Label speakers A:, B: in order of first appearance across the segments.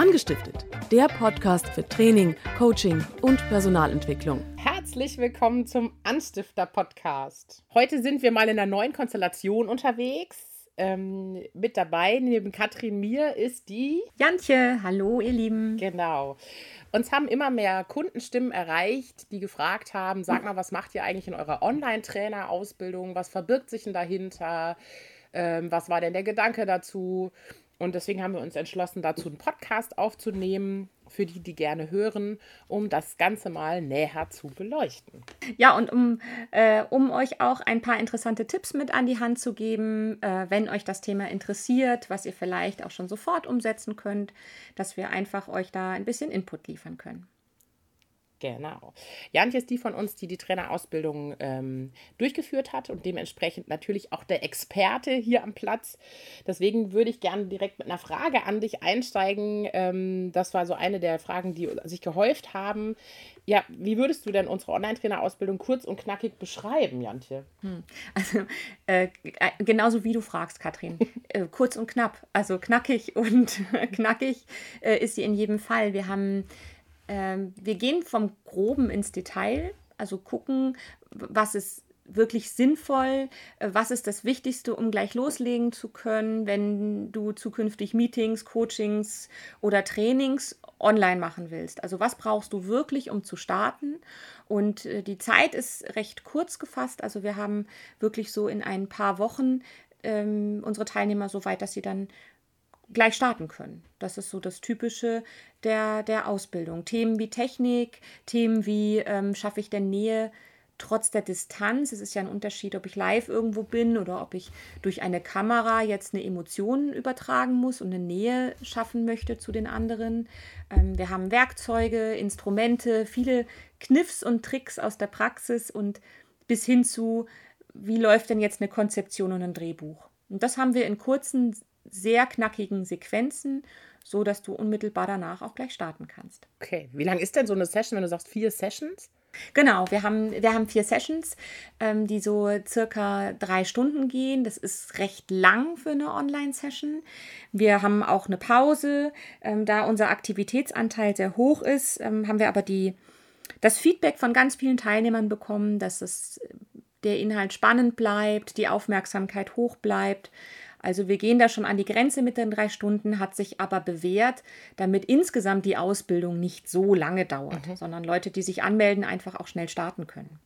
A: Angestiftet, der Podcast für Training, Coaching und Personalentwicklung.
B: Herzlich willkommen zum Anstifter-Podcast. Heute sind wir mal in einer neuen Konstellation unterwegs. Ähm, mit dabei, neben Katrin mir, ist die
C: Jantje. Hallo, ihr Lieben.
B: Genau. Uns haben immer mehr Kundenstimmen erreicht, die gefragt haben: Sag mal, was macht ihr eigentlich in eurer Online-Trainer-Ausbildung? Was verbirgt sich denn dahinter? Ähm, was war denn der Gedanke dazu? Und deswegen haben wir uns entschlossen, dazu einen Podcast aufzunehmen, für die, die gerne hören, um das Ganze mal näher zu beleuchten.
C: Ja, und um, äh, um euch auch ein paar interessante Tipps mit an die Hand zu geben, äh, wenn euch das Thema interessiert, was ihr vielleicht auch schon sofort umsetzen könnt, dass wir einfach euch da ein bisschen Input liefern können.
B: Genau. Jantje ist die von uns, die die Trainerausbildung ähm, durchgeführt hat und dementsprechend natürlich auch der Experte hier am Platz. Deswegen würde ich gerne direkt mit einer Frage an dich einsteigen. Ähm, das war so eine der Fragen, die sich gehäuft haben. Ja, wie würdest du denn unsere Online-Trainerausbildung kurz und knackig beschreiben, Jantje? Hm.
C: Also, äh, genauso wie du fragst, Katrin. äh, kurz und knapp. Also knackig und knackig äh, ist sie in jedem Fall. Wir haben ähm, wir gehen vom Groben ins Detail, also gucken, was ist wirklich sinnvoll, äh, was ist das Wichtigste, um gleich loslegen zu können, wenn du zukünftig Meetings, Coachings oder Trainings online machen willst. Also was brauchst du wirklich, um zu starten? Und äh, die Zeit ist recht kurz gefasst. Also wir haben wirklich so in ein paar Wochen ähm, unsere Teilnehmer so weit, dass sie dann gleich starten können. Das ist so das Typische der, der Ausbildung. Themen wie Technik, Themen wie ähm, schaffe ich denn Nähe trotz der Distanz. Es ist ja ein Unterschied, ob ich live irgendwo bin oder ob ich durch eine Kamera jetzt eine Emotion übertragen muss und eine Nähe schaffen möchte zu den anderen. Ähm, wir haben Werkzeuge, Instrumente, viele Kniffs und Tricks aus der Praxis und bis hin zu, wie läuft denn jetzt eine Konzeption und ein Drehbuch. Und das haben wir in kurzen sehr knackigen Sequenzen, so dass du unmittelbar danach auch gleich starten kannst.
B: Okay, wie lang ist denn so eine Session, wenn du sagst vier Sessions?
C: Genau, wir haben, wir haben vier Sessions, ähm, die so circa drei Stunden gehen. Das ist recht lang für eine Online-Session. Wir haben auch eine Pause. Ähm, da unser Aktivitätsanteil sehr hoch ist, ähm, haben wir aber die, das Feedback von ganz vielen Teilnehmern bekommen, dass es, der Inhalt spannend bleibt, die Aufmerksamkeit hoch bleibt. Also wir gehen da schon an die Grenze mit den drei Stunden, hat sich aber bewährt, damit insgesamt die Ausbildung nicht so lange dauert, mhm. sondern Leute, die sich anmelden, einfach auch schnell starten können.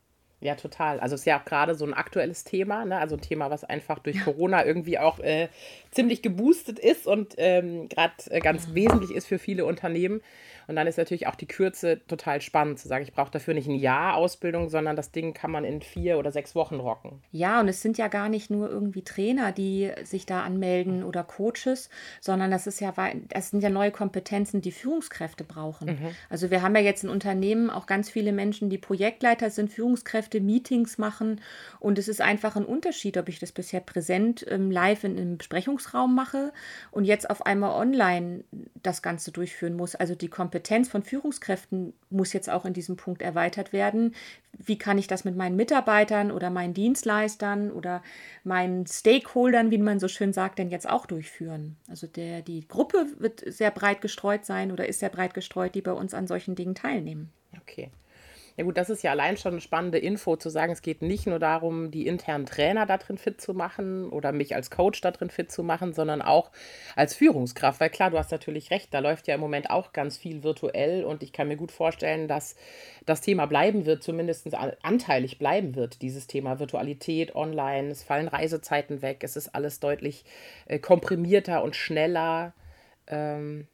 B: Ja, total. Also es ist ja auch gerade so ein aktuelles Thema, ne? also ein Thema, was einfach durch ja. Corona irgendwie auch äh, ziemlich geboostet ist und ähm, gerade äh, ganz mhm. wesentlich ist für viele Unternehmen. Und dann ist natürlich auch die Kürze total spannend zu sagen, ich brauche dafür nicht ein Jahr Ausbildung, sondern das Ding kann man in vier oder sechs Wochen rocken.
C: Ja, und es sind ja gar nicht nur irgendwie Trainer, die sich da anmelden oder Coaches, sondern das ist ja, das sind ja neue Kompetenzen, die Führungskräfte brauchen. Mhm. Also wir haben ja jetzt in Unternehmen auch ganz viele Menschen, die Projektleiter sind, Führungskräfte, Meetings machen. Und es ist einfach ein Unterschied, ob ich das bisher präsent ähm, live in einem Besprechungsraum mache und jetzt auf einmal online das Ganze durchführen muss. Also die Kompetenz von Führungskräften muss jetzt auch in diesem Punkt erweitert werden. Wie kann ich das mit meinen Mitarbeitern oder meinen Dienstleistern oder meinen Stakeholdern, wie man so schön sagt, denn jetzt auch durchführen? Also der, die Gruppe wird sehr breit gestreut sein oder ist sehr breit gestreut, die bei uns an solchen Dingen teilnehmen.
B: Okay. Ja gut, das ist ja allein schon eine spannende Info zu sagen, es geht nicht nur darum, die internen Trainer da drin fit zu machen oder mich als Coach da drin fit zu machen, sondern auch als Führungskraft. Weil klar, du hast natürlich recht, da läuft ja im Moment auch ganz viel virtuell und ich kann mir gut vorstellen, dass das Thema bleiben wird, zumindest anteilig bleiben wird, dieses Thema Virtualität, online, es fallen Reisezeiten weg, es ist alles deutlich äh, komprimierter und schneller. Ähm,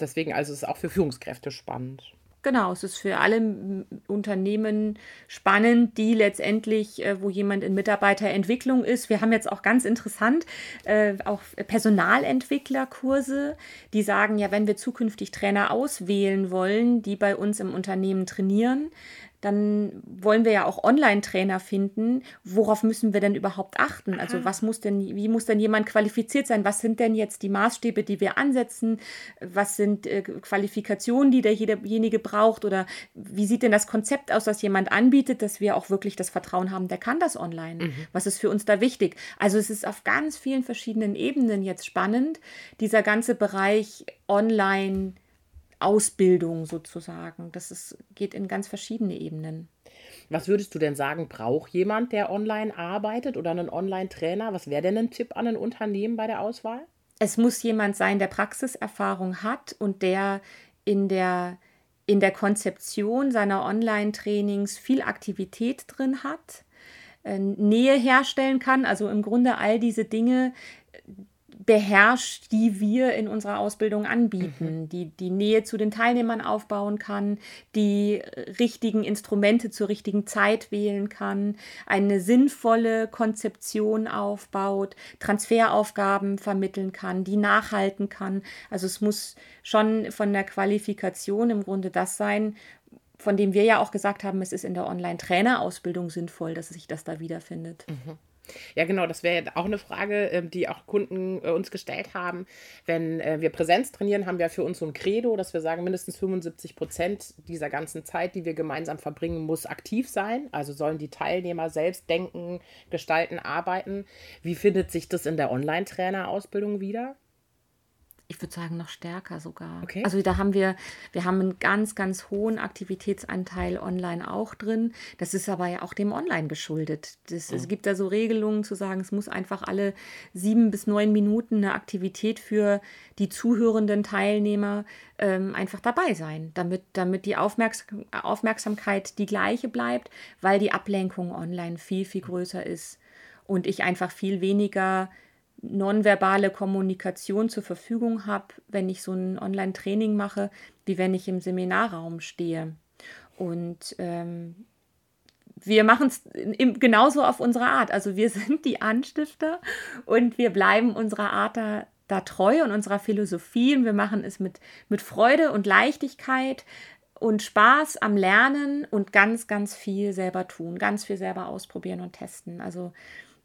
B: deswegen also ist es auch für Führungskräfte spannend.
C: Genau, es ist für alle Unternehmen spannend, die letztendlich, äh, wo jemand in Mitarbeiterentwicklung ist. Wir haben jetzt auch ganz interessant äh, auch Personalentwicklerkurse, die sagen, ja, wenn wir zukünftig Trainer auswählen wollen, die bei uns im Unternehmen trainieren, dann wollen wir ja auch Online-Trainer finden. Worauf müssen wir denn überhaupt achten? Also was muss denn, wie muss denn jemand qualifiziert sein? Was sind denn jetzt die Maßstäbe, die wir ansetzen? Was sind äh, Qualifikationen, die derjenige braucht? Oder wie sieht denn das Konzept aus, das jemand anbietet, dass wir auch wirklich das Vertrauen haben, der kann das online? Mhm. Was ist für uns da wichtig? Also es ist auf ganz vielen verschiedenen Ebenen jetzt spannend, dieser ganze Bereich Online- Ausbildung sozusagen. Das ist, geht in ganz verschiedene Ebenen.
B: Was würdest du denn sagen, braucht jemand, der online arbeitet oder einen Online-Trainer? Was wäre denn ein Tipp an ein Unternehmen bei der Auswahl?
C: Es muss jemand sein, der Praxiserfahrung hat und der in der, in der Konzeption seiner Online-Trainings viel Aktivität drin hat, äh, Nähe herstellen kann, also im Grunde all diese Dinge, beherrscht, die wir in unserer Ausbildung anbieten, mhm. die die Nähe zu den Teilnehmern aufbauen kann, die richtigen Instrumente zur richtigen Zeit wählen kann, eine sinnvolle Konzeption aufbaut, Transferaufgaben vermitteln kann, die nachhalten kann. Also es muss schon von der Qualifikation im Grunde das sein, von dem wir ja auch gesagt haben, es ist in der Online-Trainer-Ausbildung sinnvoll, dass sich das da wiederfindet.
B: Mhm. Ja, genau, das wäre auch eine Frage, ähm, die auch Kunden äh, uns gestellt haben. Wenn äh, wir Präsenz trainieren, haben wir für uns so ein Credo, dass wir sagen, mindestens 75 Prozent dieser ganzen Zeit, die wir gemeinsam verbringen, muss aktiv sein. Also sollen die Teilnehmer selbst denken, gestalten, arbeiten. Wie findet sich das in der Online-Trainer-Ausbildung wieder?
C: Ich würde sagen, noch stärker sogar. Okay. Also da haben wir, wir haben einen ganz, ganz hohen Aktivitätsanteil online auch drin. Das ist aber ja auch dem Online geschuldet. Das, mhm. Es gibt da so Regelungen zu sagen, es muss einfach alle sieben bis neun Minuten eine Aktivität für die zuhörenden Teilnehmer ähm, einfach dabei sein, damit, damit die Aufmerks Aufmerksamkeit die gleiche bleibt, weil die Ablenkung online viel, viel größer ist und ich einfach viel weniger nonverbale Kommunikation zur Verfügung habe, wenn ich so ein Online-Training mache, wie wenn ich im Seminarraum stehe. Und ähm, wir machen es genauso auf unsere Art. Also wir sind die Anstifter und wir bleiben unserer Art da, da treu und unserer Philosophie und wir machen es mit, mit Freude und Leichtigkeit und Spaß am Lernen und ganz, ganz viel selber tun, ganz viel selber ausprobieren und testen. Also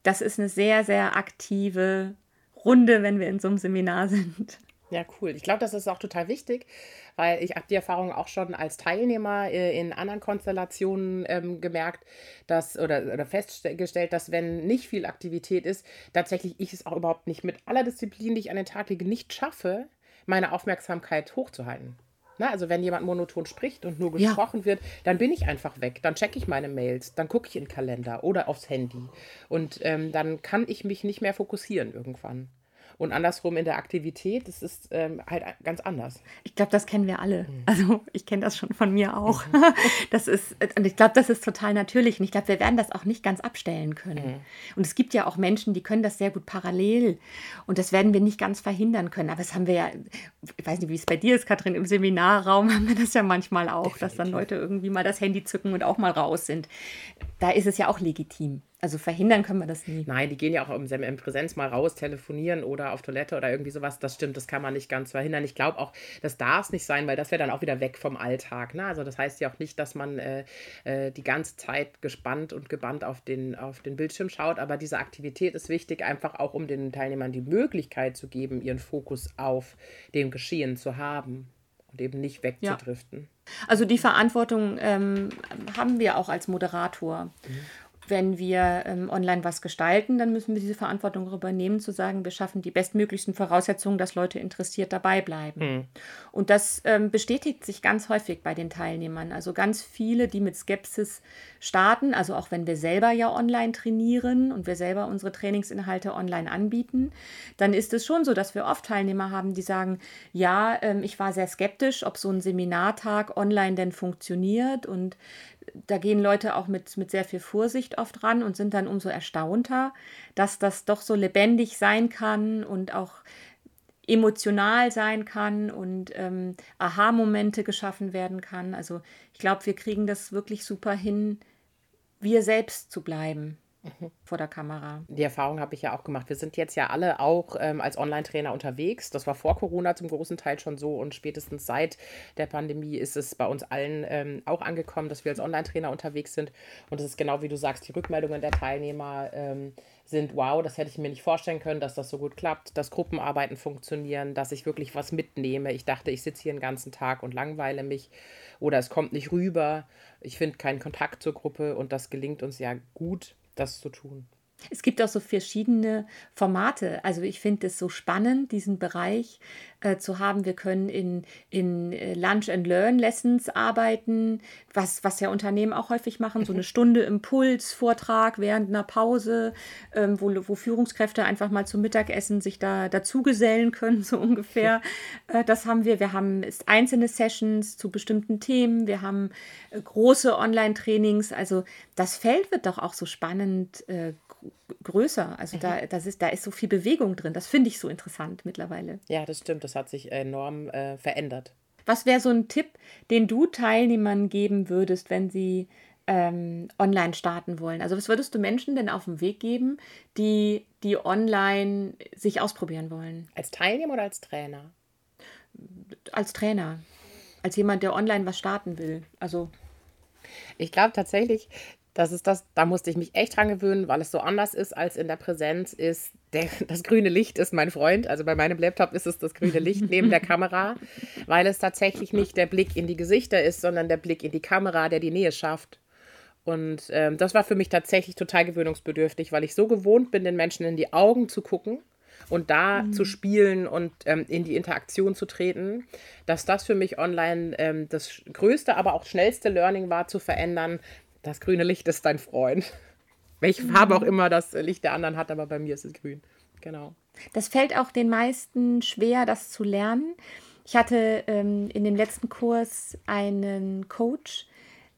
C: das ist eine sehr, sehr aktive Runde, wenn wir in so einem Seminar sind.
B: Ja, cool. Ich glaube, das ist auch total wichtig, weil ich habe die Erfahrung auch schon als Teilnehmer äh, in anderen Konstellationen ähm, gemerkt, dass oder, oder festgestellt, dass wenn nicht viel Aktivität ist, tatsächlich ich es auch überhaupt nicht mit aller Disziplin, die ich an den Tag lege, nicht schaffe, meine Aufmerksamkeit hochzuhalten. Na, also wenn jemand monoton spricht und nur gesprochen ja. wird, dann bin ich einfach weg. Dann checke ich meine Mails, dann gucke ich in den Kalender oder aufs Handy. Und ähm, dann kann ich mich nicht mehr fokussieren irgendwann. Und andersrum in der Aktivität, das ist ähm, halt ganz anders.
C: Ich glaube, das kennen wir alle. Mhm. Also ich kenne das schon von mir auch. Mhm. Das ist, und ich glaube, das ist total natürlich. Und ich glaube, wir werden das auch nicht ganz abstellen können. Mhm. Und es gibt ja auch Menschen, die können das sehr gut parallel. Und das werden wir nicht ganz verhindern können. Aber das haben wir ja, ich weiß nicht, wie es bei dir ist, Katrin, im Seminarraum haben wir das ja manchmal auch, Definitiv. dass dann Leute irgendwie mal das Handy zücken und auch mal raus sind. Da ist es ja auch legitim. Also verhindern können wir das nie.
B: Nein, die gehen ja auch im, im Präsenz mal raus, telefonieren oder auf Toilette oder irgendwie sowas. Das stimmt, das kann man nicht ganz verhindern. Ich glaube auch, das darf es nicht sein, weil das wäre dann auch wieder weg vom Alltag. Ne? Also das heißt ja auch nicht, dass man äh, äh, die ganze Zeit gespannt und gebannt auf den, auf den Bildschirm schaut. Aber diese Aktivität ist wichtig, einfach auch um den Teilnehmern die Möglichkeit zu geben, ihren Fokus auf dem Geschehen zu haben und eben nicht wegzudriften.
C: Ja. Also die Verantwortung ähm, haben wir auch als Moderator. Mhm wenn wir ähm, online was gestalten, dann müssen wir diese Verantwortung übernehmen, zu sagen, wir schaffen die bestmöglichsten Voraussetzungen, dass Leute interessiert dabei bleiben. Mhm. Und das ähm, bestätigt sich ganz häufig bei den Teilnehmern. Also ganz viele, die mit Skepsis starten, also auch wenn wir selber ja online trainieren und wir selber unsere Trainingsinhalte online anbieten, dann ist es schon so, dass wir oft Teilnehmer haben, die sagen, ja, ähm, ich war sehr skeptisch, ob so ein Seminartag online denn funktioniert und da gehen Leute auch mit, mit sehr viel Vorsicht oft ran und sind dann umso erstaunter, dass das doch so lebendig sein kann und auch emotional sein kann und ähm, Aha-Momente geschaffen werden kann. Also ich glaube, wir kriegen das wirklich super hin, wir selbst zu bleiben. Vor der Kamera.
B: Die Erfahrung habe ich ja auch gemacht. Wir sind jetzt ja alle auch ähm, als Online-Trainer unterwegs. Das war vor Corona zum großen Teil schon so und spätestens seit der Pandemie ist es bei uns allen ähm, auch angekommen, dass wir als Online-Trainer unterwegs sind. Und es ist genau wie du sagst, die Rückmeldungen der Teilnehmer ähm, sind, wow, das hätte ich mir nicht vorstellen können, dass das so gut klappt, dass Gruppenarbeiten funktionieren, dass ich wirklich was mitnehme. Ich dachte, ich sitze hier den ganzen Tag und langweile mich oder es kommt nicht rüber. Ich finde keinen Kontakt zur Gruppe und das gelingt uns ja gut, das zu tun.
C: Es gibt auch so verschiedene Formate. Also ich finde es so spannend, diesen Bereich äh, zu haben. Wir können in, in äh, Lunch and Learn Lessons arbeiten, was, was ja Unternehmen auch häufig machen, so eine Stunde Impuls, Vortrag während einer Pause, ähm, wo, wo Führungskräfte einfach mal zum Mittagessen sich da dazugesellen können, so ungefähr. Äh, das haben wir. Wir haben einzelne Sessions zu bestimmten Themen. Wir haben äh, große Online-Trainings. Also das Feld wird doch auch so spannend äh, größer. Also mhm. da, das ist, da ist so viel Bewegung drin. Das finde ich so interessant mittlerweile.
B: Ja, das stimmt. Das hat sich enorm äh, verändert.
C: Was wäre so ein Tipp, den du Teilnehmern geben würdest, wenn sie ähm, online starten wollen? Also was würdest du Menschen denn auf den Weg geben, die, die online sich ausprobieren wollen?
B: Als Teilnehmer oder als Trainer?
C: Als Trainer. Als jemand, der online was starten will. Also
B: ich glaube tatsächlich, das ist das, da musste ich mich echt dran gewöhnen, weil es so anders ist als in der Präsenz ist. Der, das grüne Licht ist mein Freund. Also bei meinem Laptop ist es das grüne Licht neben der Kamera, weil es tatsächlich nicht der Blick in die Gesichter ist, sondern der Blick in die Kamera, der die Nähe schafft. Und ähm, das war für mich tatsächlich total gewöhnungsbedürftig, weil ich so gewohnt bin, den Menschen in die Augen zu gucken und da mhm. zu spielen und ähm, in die Interaktion zu treten, dass das für mich online ähm, das größte, aber auch schnellste Learning war, zu verändern, das grüne Licht ist dein Freund. Welche Farbe auch mhm. immer das Licht der anderen hat, aber bei mir ist es grün. Genau.
C: Das fällt auch den meisten schwer, das zu lernen. Ich hatte ähm, in dem letzten Kurs einen Coach,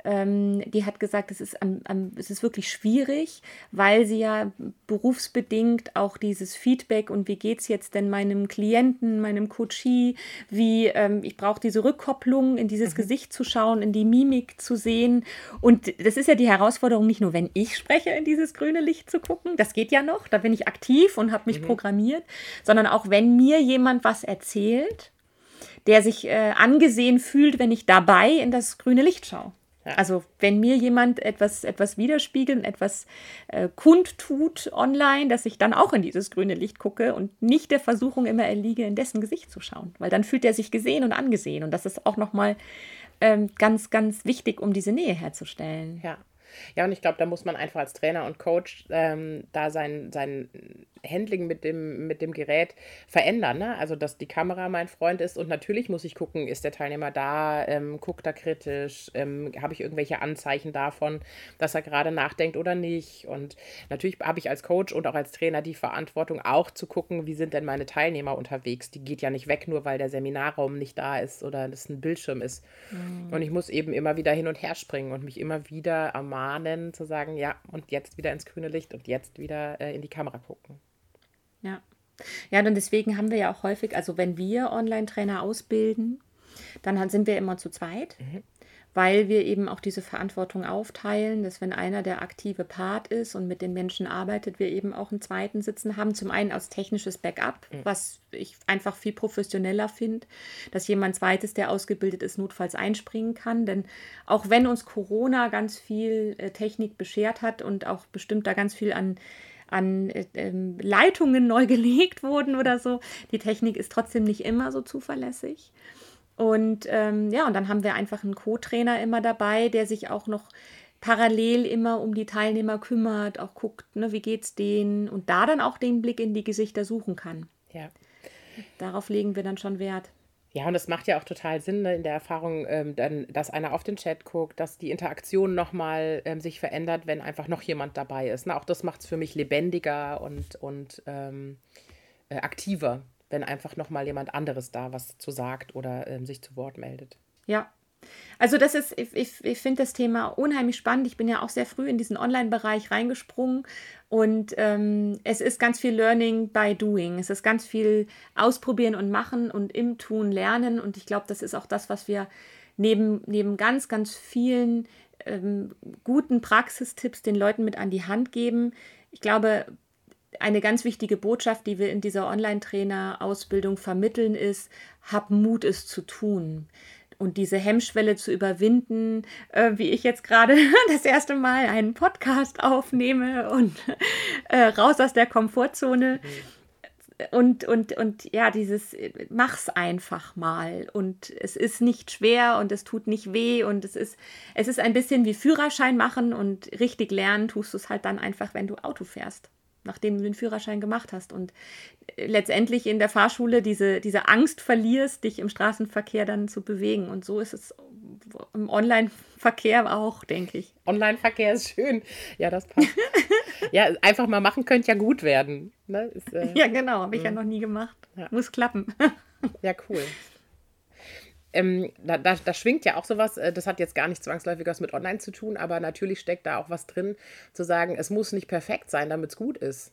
C: ähm, die hat gesagt, es ist, am, am, es ist wirklich schwierig, weil sie ja berufsbedingt auch dieses Feedback und wie geht es jetzt denn meinem Klienten, meinem Coachie, wie ähm, ich brauche diese Rückkopplung, in dieses mhm. Gesicht zu schauen, in die Mimik zu sehen. Und das ist ja die Herausforderung, nicht nur wenn ich spreche, in dieses grüne Licht zu gucken, das geht ja noch, da bin ich aktiv und habe mich mhm. programmiert, sondern auch wenn mir jemand was erzählt, der sich äh, angesehen fühlt, wenn ich dabei in das grüne Licht schaue. Also wenn mir jemand etwas, etwas widerspiegelt, etwas äh, kundtut online, dass ich dann auch in dieses grüne Licht gucke und nicht der Versuchung immer erliege, in dessen Gesicht zu schauen. Weil dann fühlt er sich gesehen und angesehen. Und das ist auch nochmal ähm, ganz, ganz wichtig, um diese Nähe herzustellen.
B: Ja. Ja, und ich glaube, da muss man einfach als Trainer und Coach ähm, da sein, sein Handling mit dem, mit dem Gerät verändern. Ne? Also, dass die Kamera mein Freund ist und natürlich muss ich gucken, ist der Teilnehmer da, ähm, guckt er kritisch, ähm, habe ich irgendwelche Anzeichen davon, dass er gerade nachdenkt oder nicht. Und natürlich habe ich als Coach und auch als Trainer die Verantwortung, auch zu gucken, wie sind denn meine Teilnehmer unterwegs. Die geht ja nicht weg, nur weil der Seminarraum nicht da ist oder das ein Bildschirm ist. Mhm. Und ich muss eben immer wieder hin und her springen und mich immer wieder ermahnen, zu sagen, ja, und jetzt wieder ins grüne Licht und jetzt wieder äh, in die Kamera gucken.
C: Ja. Ja, und deswegen haben wir ja auch häufig, also wenn wir Online-Trainer ausbilden, dann sind wir immer zu zweit, mhm. Weil wir eben auch diese Verantwortung aufteilen, dass wenn einer der aktive Part ist und mit den Menschen arbeitet, wir eben auch einen zweiten sitzen haben. Zum einen als technisches Backup, mhm. was ich einfach viel professioneller finde, dass jemand zweites, der ausgebildet ist, notfalls einspringen kann. Denn auch wenn uns Corona ganz viel äh, Technik beschert hat und auch bestimmt da ganz viel an an äh, ähm, Leitungen neu gelegt wurden oder so. Die Technik ist trotzdem nicht immer so zuverlässig. Und ähm, ja, und dann haben wir einfach einen Co-Trainer immer dabei, der sich auch noch parallel immer um die Teilnehmer kümmert, auch guckt, ne, wie geht's denen und da dann auch den Blick in die Gesichter suchen kann.
B: Ja.
C: Darauf legen wir dann schon Wert.
B: Ja, und es macht ja auch total Sinn ne, in der Erfahrung, ähm, dann, dass einer auf den Chat guckt, dass die Interaktion nochmal ähm, sich verändert, wenn einfach noch jemand dabei ist. Ne? Auch das macht es für mich lebendiger und, und ähm, äh, aktiver, wenn einfach nochmal jemand anderes da was zu sagt oder ähm, sich zu Wort meldet.
C: Ja, also das ist, ich, ich, ich finde das Thema unheimlich spannend. Ich bin ja auch sehr früh in diesen Online-Bereich reingesprungen und ähm, es ist ganz viel Learning by Doing. Es ist ganz viel Ausprobieren und Machen und im Tun lernen und ich glaube, das ist auch das, was wir neben, neben ganz, ganz vielen ähm, guten Praxistipps den Leuten mit an die Hand geben. Ich glaube, eine ganz wichtige Botschaft, die wir in dieser Online-Trainer-Ausbildung vermitteln, ist, hab Mut, es zu tun. Und diese Hemmschwelle zu überwinden, äh, wie ich jetzt gerade das erste Mal einen Podcast aufnehme und äh, raus aus der Komfortzone. Und, und, und ja, dieses, mach's einfach mal. Und es ist nicht schwer und es tut nicht weh. Und es ist, es ist ein bisschen wie Führerschein machen und richtig lernen tust du es halt dann einfach, wenn du Auto fährst nachdem du den Führerschein gemacht hast. Und äh, letztendlich in der Fahrschule diese, diese Angst verlierst, dich im Straßenverkehr dann zu bewegen. Und so ist es im Online-Verkehr auch, denke ich.
B: Online-Verkehr ist schön. Ja, das passt. ja, einfach mal machen könnte ja gut werden. Ne?
C: Ist, äh, ja, genau. Habe ich ja mhm. noch nie gemacht. Ja. Muss klappen.
B: ja, cool ähm, da, da, da, schwingt ja auch sowas, äh, das hat jetzt gar nicht zwangsläufig was mit Online zu tun, aber natürlich steckt da auch was drin, zu sagen, es muss nicht perfekt sein, damit es gut ist.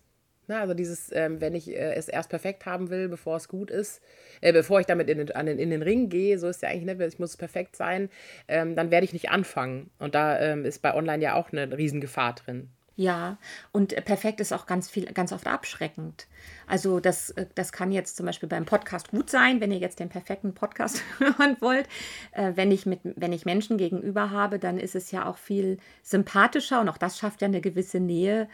B: Na, also dieses, ähm, wenn ich äh, es erst perfekt haben will, bevor es gut ist, äh, bevor ich damit in den, an den, in den Ring gehe, so ist ja eigentlich, ne, ich muss perfekt sein, ähm, dann werde ich nicht anfangen. Und da ähm, ist bei Online ja auch eine Riesengefahr drin.
C: Ja, und perfekt ist auch ganz viel, ganz oft abschreckend. Also das, äh, das kann jetzt zum Beispiel beim Podcast gut sein, wenn ihr jetzt den perfekten Podcast hören wollt. Äh, wenn, ich mit, wenn ich Menschen gegenüber habe, dann ist es ja auch viel sympathischer und auch das schafft ja eine gewisse Nähe,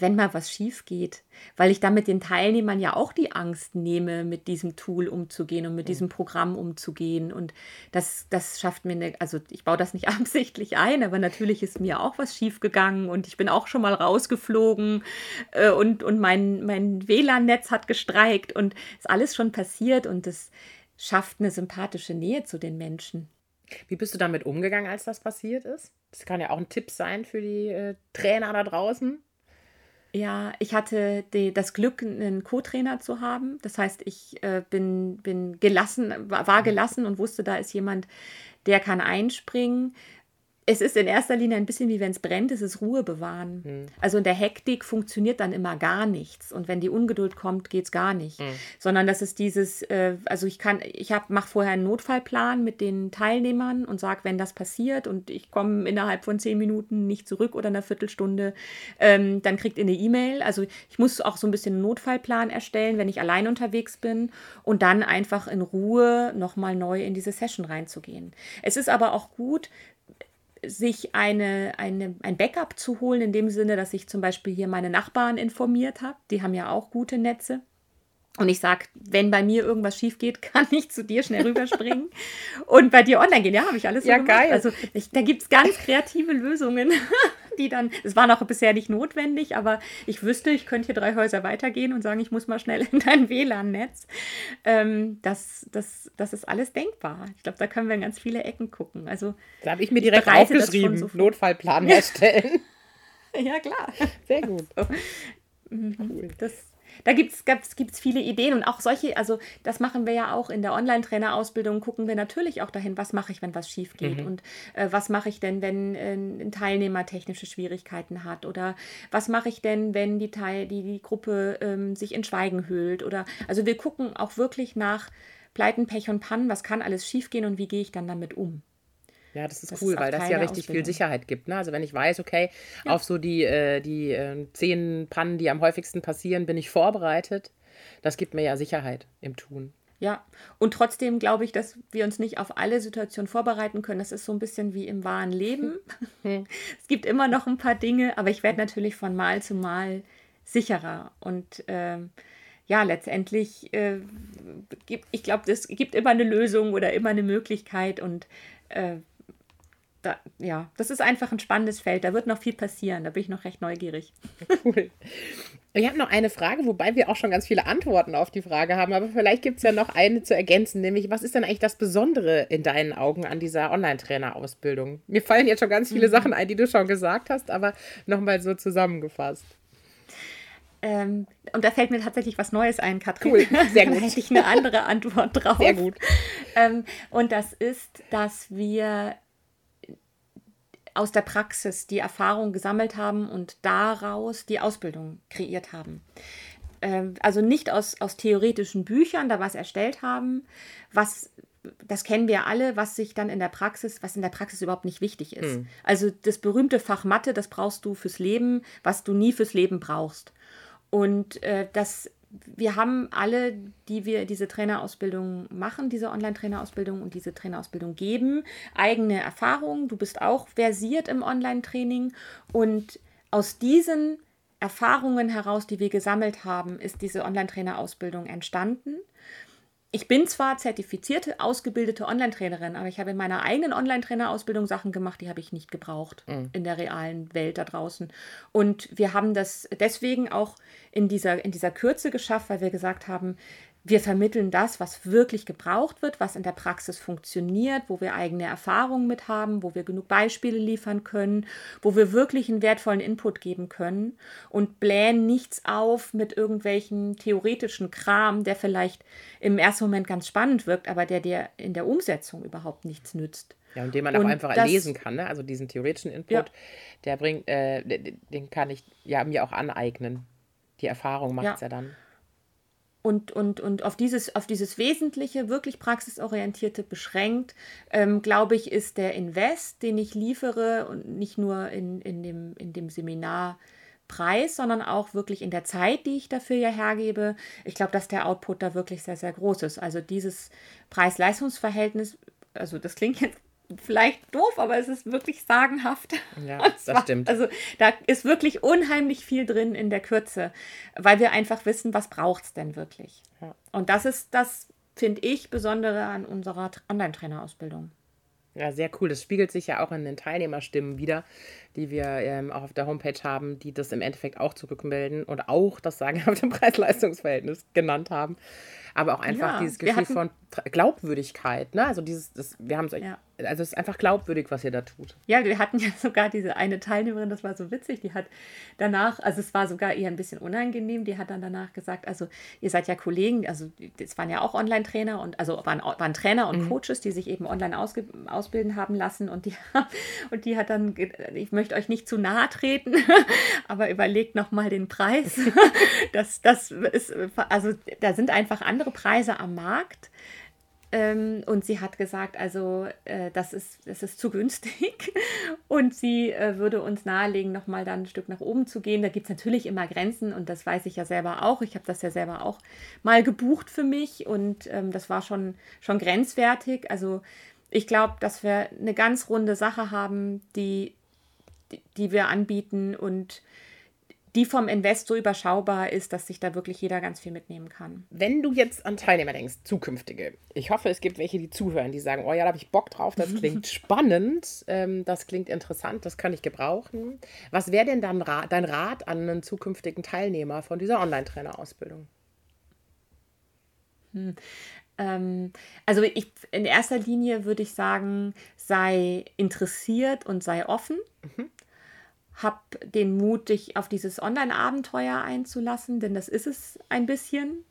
C: wenn mal was schief geht, weil ich damit den Teilnehmern ja auch die Angst nehme, mit diesem Tool umzugehen und mit diesem Programm umzugehen. Und das, das schafft mir eine, also ich baue das nicht absichtlich ein, aber natürlich ist mir auch was schief gegangen und ich bin auch schon mal rausgeflogen äh, und, und mein, mein WLAN-Netz hat gestreikt und ist alles schon passiert und das schafft eine sympathische Nähe zu den Menschen.
B: Wie bist du damit umgegangen, als das passiert ist? Das kann ja auch ein Tipp sein für die äh, Trainer da draußen.
C: Ja, ich hatte die, das Glück, einen Co-Trainer zu haben. Das heißt, ich äh, bin, bin gelassen, war gelassen und wusste, da ist jemand, der kann einspringen es ist in erster Linie ein bisschen wie wenn es brennt, es ist Ruhe bewahren. Mhm. Also in der Hektik funktioniert dann immer gar nichts. Und wenn die Ungeduld kommt, geht es gar nicht. Mhm. Sondern das ist dieses, äh, also ich kann, ich mache vorher einen Notfallplan mit den Teilnehmern und sage, wenn das passiert und ich komme innerhalb von zehn Minuten nicht zurück oder einer Viertelstunde, ähm, dann kriegt ihr eine E-Mail. Also ich muss auch so ein bisschen einen Notfallplan erstellen, wenn ich allein unterwegs bin und dann einfach in Ruhe nochmal neu in diese Session reinzugehen. Es ist aber auch gut, sich eine, eine, ein Backup zu holen, in dem Sinne, dass ich zum Beispiel hier meine Nachbarn informiert habe. Die haben ja auch gute Netze. Und ich sage, wenn bei mir irgendwas schief geht, kann ich zu dir schnell rüberspringen und bei dir online gehen. Ja, habe ich alles so
B: ja, gemacht. Geil.
C: Also ich, da gibt es ganz kreative Lösungen, die dann, es war noch bisher nicht notwendig, aber ich wüsste, ich könnte hier drei Häuser weitergehen und sagen, ich muss mal schnell in dein WLAN-Netz. Ähm, das, das, das ist alles denkbar. Ich glaube, da können wir in ganz viele Ecken gucken. Also,
B: da habe ich mir direkt aufgeschrieben, so Notfallplan herstellen.
C: ja, klar.
B: Sehr gut. So.
C: Mhm. Cool. Das da gibt es viele Ideen und auch solche, also das machen wir ja auch in der Online-Trainer-Ausbildung, gucken wir natürlich auch dahin, was mache ich, wenn was schief geht mhm. und äh, was mache ich denn, wenn äh, ein Teilnehmer technische Schwierigkeiten hat oder was mache ich denn, wenn die, Teil, die, die Gruppe ähm, sich in Schweigen hüllt oder, also wir gucken auch wirklich nach Pleiten, Pech und Pannen, was kann alles schiefgehen und wie gehe ich dann damit um.
B: Ja, das ist das cool, ist weil das ja richtig viel Sicherheit gibt. Ne? Also wenn ich weiß, okay, ja. auf so die, äh, die äh, zehn Pannen, die am häufigsten passieren, bin ich vorbereitet. Das gibt mir ja Sicherheit im Tun.
C: Ja, und trotzdem glaube ich, dass wir uns nicht auf alle Situationen vorbereiten können. Das ist so ein bisschen wie im wahren Leben. Es gibt immer noch ein paar Dinge, aber ich werde natürlich von Mal zu Mal sicherer. Und ähm, ja, letztendlich, äh, gibt, ich glaube, es gibt immer eine Lösung oder immer eine Möglichkeit und äh, da, ja, das ist einfach ein spannendes Feld. Da wird noch viel passieren. Da bin ich noch recht neugierig.
B: Cool. Ich habe noch eine Frage, wobei wir auch schon ganz viele Antworten auf die Frage haben, aber vielleicht gibt es ja noch eine zu ergänzen, nämlich was ist denn eigentlich das Besondere in deinen Augen an dieser Online-Trainer-Ausbildung? Mir fallen jetzt schon ganz viele mhm. Sachen ein, die du schon gesagt hast, aber nochmal so zusammengefasst.
C: Ähm, und da fällt mir tatsächlich was Neues ein, Katrin.
B: Cool, sehr gut.
C: da hätte ich eine andere Antwort drauf.
B: Sehr gut.
C: Ähm, und das ist, dass wir aus der Praxis die Erfahrung gesammelt haben und daraus die Ausbildung kreiert haben. Ähm, also nicht aus, aus theoretischen Büchern da was erstellt haben, was das kennen wir alle, was sich dann in der Praxis, was in der Praxis überhaupt nicht wichtig ist. Mhm. Also das berühmte Fach Mathe, das brauchst du fürs Leben, was du nie fürs Leben brauchst. Und äh, das, wir haben alle, die wir diese Trainerausbildung machen, diese Online-Trainerausbildung und diese Trainerausbildung geben, eigene Erfahrungen. Du bist auch versiert im Online-Training und aus diesen Erfahrungen heraus, die wir gesammelt haben, ist diese Online-Trainerausbildung entstanden ich bin zwar zertifizierte, ausgebildete Online-Trainerin, aber ich habe in meiner eigenen Online-Trainer-Ausbildung Sachen gemacht, die habe ich nicht gebraucht mhm. in der realen Welt da draußen. Und wir haben das deswegen auch in dieser, in dieser Kürze geschafft, weil wir gesagt haben, wir vermitteln das, was wirklich gebraucht wird, was in der Praxis funktioniert, wo wir eigene Erfahrungen mit haben, wo wir genug Beispiele liefern können, wo wir wirklich einen wertvollen Input geben können und blähen nichts auf mit irgendwelchen theoretischen Kram, der vielleicht im ersten Moment ganz spannend wirkt, aber der dir in der Umsetzung überhaupt nichts nützt.
B: Ja, und den man und auch einfach das, lesen kann, ne? also diesen theoretischen Input, ja. der bringt, äh, den kann ich ja mir auch aneignen. Die Erfahrung macht es ja. ja dann
C: und, und, und auf, dieses, auf dieses Wesentliche, wirklich praxisorientierte beschränkt, ähm, glaube ich, ist der Invest, den ich liefere und nicht nur in, in, dem, in dem Seminarpreis, sondern auch wirklich in der Zeit, die ich dafür ja hergebe. Ich glaube, dass der Output da wirklich sehr, sehr groß ist. Also dieses Preis-Leistungs-Verhältnis, also das klingt jetzt vielleicht doof, aber es ist wirklich sagenhaft.
B: Ja, das zwar, stimmt.
C: Also da ist wirklich unheimlich viel drin in der Kürze, weil wir einfach wissen, was braucht es denn wirklich. Ja. Und das ist das, finde ich, Besondere an unserer Online-Trainerausbildung.
B: Ja, sehr cool. Das spiegelt sich ja auch in den Teilnehmerstimmen wieder, die wir ähm, auch auf der Homepage haben, die das im Endeffekt auch zurückmelden und auch das sagenhafte Preis-Leistungs-Verhältnis genannt haben aber auch einfach ja, dieses Gefühl von Glaubwürdigkeit. Ne? Also dieses, das, wir haben es ja. also es ist einfach glaubwürdig, was ihr da tut.
C: Ja, wir hatten ja sogar diese eine Teilnehmerin, das war so witzig, die hat danach, also es war sogar eher ein bisschen unangenehm, die hat dann danach gesagt, also ihr seid ja Kollegen, also es waren ja auch Online-Trainer und also waren, waren Trainer und mhm. Coaches, die sich eben online ausbilden haben lassen und die, und die hat dann, ich möchte euch nicht zu nahe treten, aber überlegt nochmal den Preis. das, das ist, also da sind einfach andere andere Preise am Markt. Ähm, und sie hat gesagt, also äh, das, ist, das ist zu günstig. Und sie äh, würde uns nahelegen, nochmal dann ein Stück nach oben zu gehen. Da gibt es natürlich immer Grenzen und das weiß ich ja selber auch. Ich habe das ja selber auch mal gebucht für mich und ähm, das war schon, schon grenzwertig. Also ich glaube, dass wir eine ganz runde Sache haben, die, die, wir anbieten und die vom Invest so überschaubar ist, dass sich da wirklich jeder ganz viel mitnehmen kann.
B: Wenn du jetzt an Teilnehmer denkst, zukünftige, ich hoffe, es gibt welche, die zuhören, die sagen, oh ja, da habe ich Bock drauf, das klingt spannend, ähm, das klingt interessant, das kann ich gebrauchen. Was wäre denn dann Rat, dein Rat an einen zukünftigen Teilnehmer von dieser Online-Trainer-Ausbildung?
C: Hm. Ähm, also ich, in erster Linie würde ich sagen, sei interessiert und sei offen. Mhm hab den Mut, dich auf dieses Online-Abenteuer einzulassen, denn das ist es ein bisschen.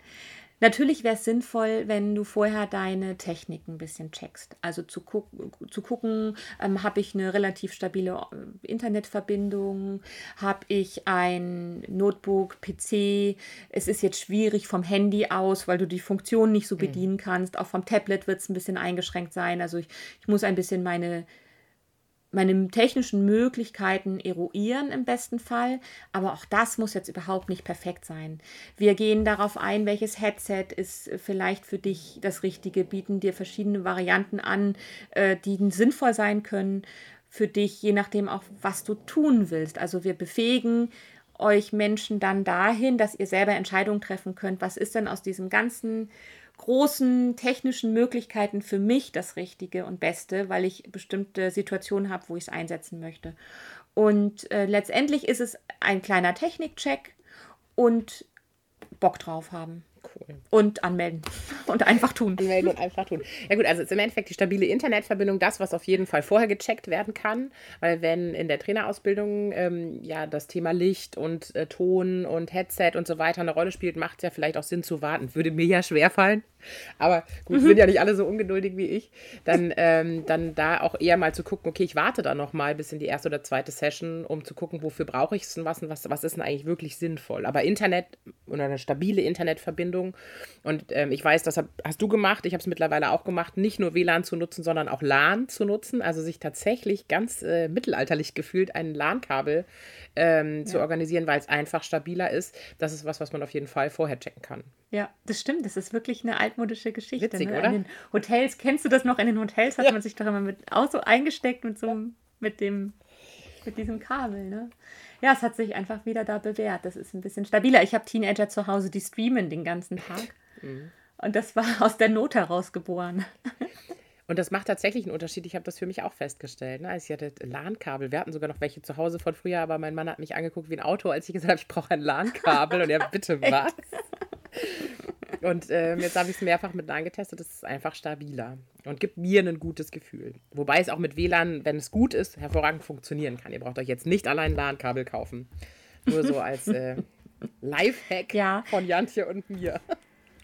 C: Natürlich wäre es sinnvoll, wenn du vorher deine Technik ein bisschen checkst. Also zu, guck, zu gucken, ähm, habe ich eine relativ stabile äh, Internetverbindung, habe ich ein Notebook, PC. Es ist jetzt schwierig vom Handy aus, weil du die Funktion nicht so mhm. bedienen kannst. Auch vom Tablet wird es ein bisschen eingeschränkt sein. Also ich, ich muss ein bisschen meine meine technischen Möglichkeiten eruieren im besten Fall, aber auch das muss jetzt überhaupt nicht perfekt sein. Wir gehen darauf ein, welches Headset ist vielleicht für dich das Richtige, bieten dir verschiedene Varianten an, äh, die sinnvoll sein können für dich, je nachdem auch, was du tun willst. Also wir befähigen euch Menschen dann dahin, dass ihr selber Entscheidungen treffen könnt, was ist denn aus diesem ganzen großen technischen Möglichkeiten für mich das Richtige und Beste, weil ich bestimmte Situationen habe, wo ich es einsetzen möchte. Und äh, letztendlich ist es ein kleiner Technikcheck und Bock drauf haben. Cool. Und anmelden. Und einfach tun.
B: Anmelden und einfach tun. Ja gut, also ist im Endeffekt die stabile Internetverbindung das, was auf jeden Fall vorher gecheckt werden kann. Weil wenn in der Trainerausbildung ähm, ja das Thema Licht und äh, Ton und Headset und so weiter eine Rolle spielt, macht es ja vielleicht auch Sinn zu warten. Würde mir ja schwer fallen. Aber gut, mhm. sind ja nicht alle so ungeduldig wie ich. Dann, ähm, dann da auch eher mal zu gucken, okay, ich warte da noch mal bis in die erste oder zweite Session, um zu gucken, wofür brauche ich es und was, was, was ist denn eigentlich wirklich sinnvoll. Aber Internet oder eine stabile Internetverbindung Anbindung. Und ähm, ich weiß, das hab, hast du gemacht, ich habe es mittlerweile auch gemacht, nicht nur WLAN zu nutzen, sondern auch LAN zu nutzen. Also sich tatsächlich ganz äh, mittelalterlich gefühlt ein LAN-Kabel ähm, ja. zu organisieren, weil es einfach stabiler ist. Das ist was, was man auf jeden Fall vorher checken kann.
C: Ja, das stimmt. Das ist wirklich eine altmodische Geschichte.
B: Witzig,
C: ne?
B: oder?
C: In den Hotels, kennst du das noch? In den Hotels hat ja. man sich doch immer mit auch so eingesteckt mit so mit dem mit diesem Kabel, ne? Ja, es hat sich einfach wieder da bewährt. Das ist ein bisschen stabiler. Ich habe Teenager zu Hause, die streamen den ganzen Tag. Mhm. Und das war aus der Not heraus geboren.
B: Und das macht tatsächlich einen Unterschied. Ich habe das für mich auch festgestellt. Ne? Also ich hatte LAN-Kabel. Wir hatten sogar noch welche zu Hause von früher, aber mein Mann hat mich angeguckt wie ein Auto, als ich gesagt habe, ich brauche ein LAN-Kabel. Und er, bitte was? Und ähm, jetzt habe ich es mehrfach mit LAN getestet. Das ist einfach stabiler und gibt mir ein gutes Gefühl. Wobei es auch mit WLAN, wenn es gut ist, hervorragend funktionieren kann. Ihr braucht euch jetzt nicht allein LAN-Kabel kaufen. Nur so als äh, Lifehack
C: ja.
B: von Jantje und mir.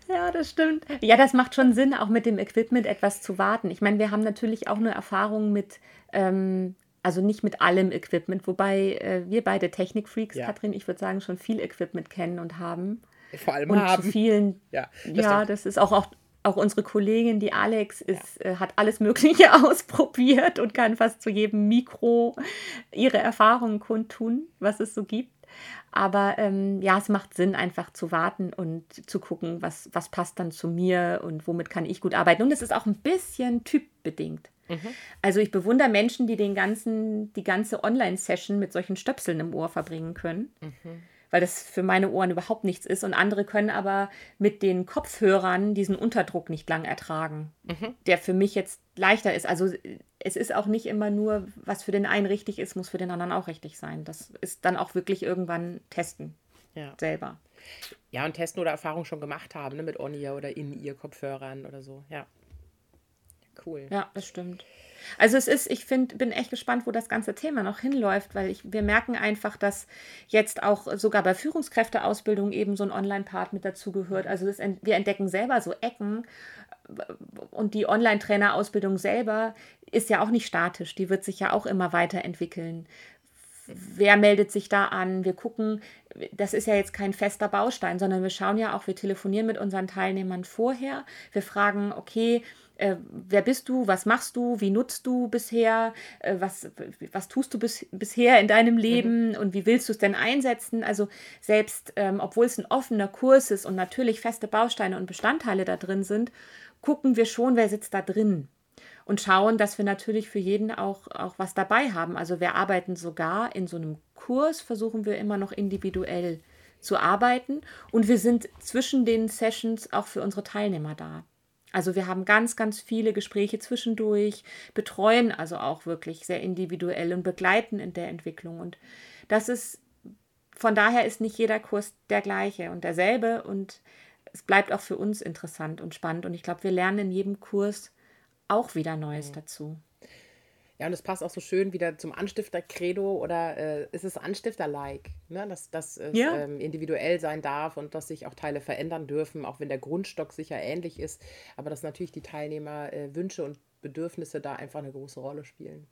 C: Ja, das stimmt. Ja, das macht schon Sinn, auch mit dem Equipment etwas zu warten. Ich meine, wir haben natürlich auch eine Erfahrung mit, ähm, also nicht mit allem Equipment, wobei äh, wir beide Technikfreaks, ja. Katrin, ich würde sagen, schon viel Equipment kennen und haben.
B: Vor allem
C: und
B: haben.
C: vielen. Ja, das, ja, das ist auch, auch auch unsere Kollegin, die Alex, ist, ja. äh, hat alles Mögliche ausprobiert und kann fast zu jedem Mikro ihre Erfahrungen kundtun, was es so gibt. Aber ähm, ja, es macht Sinn, einfach zu warten und zu gucken, was, was passt dann zu mir und womit kann ich gut arbeiten. Und es ist auch ein bisschen typbedingt. Mhm. Also ich bewundere Menschen, die den ganzen, die ganze Online-Session mit solchen Stöpseln im Ohr verbringen können. Mhm weil das für meine Ohren überhaupt nichts ist. Und andere können aber mit den Kopfhörern diesen Unterdruck nicht lang ertragen, mhm. der für mich jetzt leichter ist. Also es ist auch nicht immer nur, was für den einen richtig ist, muss für den anderen auch richtig sein. Das ist dann auch wirklich irgendwann testen ja. selber.
B: Ja, und testen oder Erfahrung schon gemacht haben, ne, mit On-Ear oder In-Ear-Kopfhörern oder so, ja.
C: Cool. Ja, das stimmt. Also es ist, ich find, bin echt gespannt, wo das ganze Thema noch hinläuft, weil ich, wir merken einfach, dass jetzt auch sogar bei Führungskräfteausbildung eben so ein Online-Part mit dazugehört. Also das, wir entdecken selber so Ecken und die Online-Trainer-Ausbildung selber ist ja auch nicht statisch, die wird sich ja auch immer weiterentwickeln. Wer meldet sich da an? Wir gucken, das ist ja jetzt kein fester Baustein, sondern wir schauen ja auch, wir telefonieren mit unseren Teilnehmern vorher. Wir fragen, okay, äh, wer bist du, was machst du, wie nutzt du bisher, äh, was, was tust du bis, bisher in deinem mhm. Leben mhm. und wie willst du es denn einsetzen? Also selbst, ähm, obwohl es ein offener Kurs ist und natürlich feste Bausteine und Bestandteile da drin sind, gucken wir schon, wer sitzt da drin und schauen, dass wir natürlich für jeden auch, auch was dabei haben. Also wir arbeiten sogar in so einem Kurs, versuchen wir immer noch individuell zu arbeiten und wir sind zwischen den Sessions auch für unsere Teilnehmer da. Also wir haben ganz, ganz viele Gespräche zwischendurch, betreuen also auch wirklich sehr individuell und begleiten in der Entwicklung. Und das ist, von daher ist nicht jeder Kurs der gleiche und derselbe und es bleibt auch für uns interessant und spannend. Und ich glaube, wir lernen in jedem Kurs auch wieder Neues mhm. dazu.
B: Ja, und es passt auch so schön wieder zum Anstifter-Credo oder äh, ist es Anstifter-like, ne? dass, dass es ja. ähm, individuell sein darf und dass sich auch Teile verändern dürfen, auch wenn der Grundstock sicher ähnlich ist, aber dass natürlich die Teilnehmer äh, Wünsche und Bedürfnisse da einfach eine große Rolle spielen.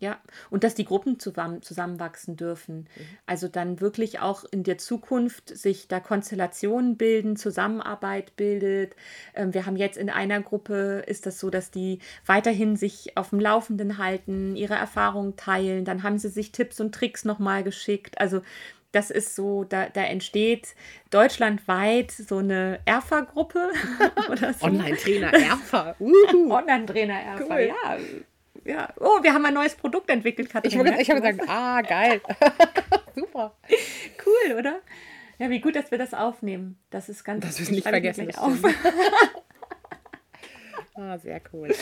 C: Ja, und dass die Gruppen zusammen, zusammenwachsen dürfen. Mhm. Also dann wirklich auch in der Zukunft sich da Konstellationen bilden, Zusammenarbeit bildet. Ähm, wir haben jetzt in einer Gruppe, ist das so, dass die weiterhin sich auf dem Laufenden halten, ihre Erfahrungen teilen. Dann haben sie sich Tipps und Tricks nochmal geschickt. Also das ist so, da, da entsteht deutschlandweit so eine ERFA-Gruppe.
B: so. Online-Trainer ERFA.
C: Online-Trainer ERFA, cool. ja ja. Oh, wir haben ein neues Produkt entwickelt,
B: Katrin. Ich, wollte, ich habe gesagt, ah, geil. Super.
C: Cool, oder? Ja, wie gut, dass wir das aufnehmen. Das ist ganz
B: Das wir nicht vergessen. Auf. ah, sehr cool.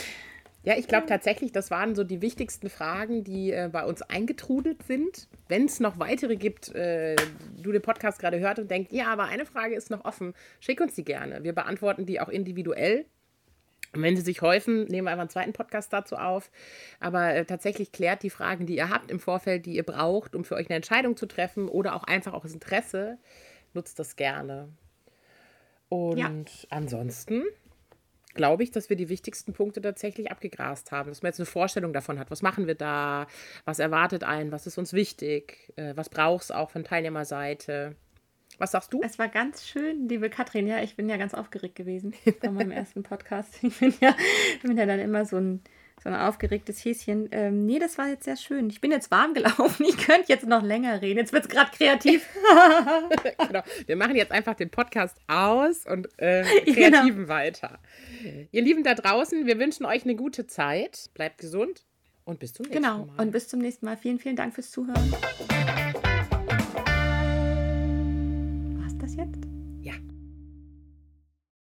B: Ja, ich glaube tatsächlich, das waren so die wichtigsten Fragen, die äh, bei uns eingetrudelt sind. Wenn es noch weitere gibt, äh, du den Podcast gerade hört und denkst, ja, aber eine Frage ist noch offen, schick uns die gerne. Wir beantworten die auch individuell und wenn sie sich häufen, nehmen wir einfach einen zweiten Podcast dazu auf. Aber äh, tatsächlich klärt die Fragen, die ihr habt im Vorfeld, die ihr braucht, um für euch eine Entscheidung zu treffen oder auch einfach aus Interesse. Nutzt das gerne. Und ja. ansonsten glaube ich, dass wir die wichtigsten Punkte tatsächlich abgegrast haben. Dass man jetzt eine Vorstellung davon hat, was machen wir da, was erwartet einen, was ist uns wichtig, äh, was braucht es auch von Teilnehmerseite. Was sagst du?
C: Es war ganz schön, liebe Katrin. Ja, ich bin ja ganz aufgeregt gewesen bei meinem ersten Podcast. Ich bin ja, bin ja dann immer so ein, so ein aufgeregtes Häschen. Ähm, nee, das war jetzt sehr schön. Ich bin jetzt warm gelaufen. Ich könnte jetzt noch länger reden. Jetzt wird es gerade kreativ.
B: genau. Wir machen jetzt einfach den Podcast aus und äh, kreativen genau. weiter. Ihr Lieben da draußen, wir wünschen euch eine gute Zeit. Bleibt gesund und bis zum nächsten
C: genau.
B: Mal.
C: Genau. Und bis zum nächsten Mal. Vielen, vielen Dank fürs Zuhören. Jetzt?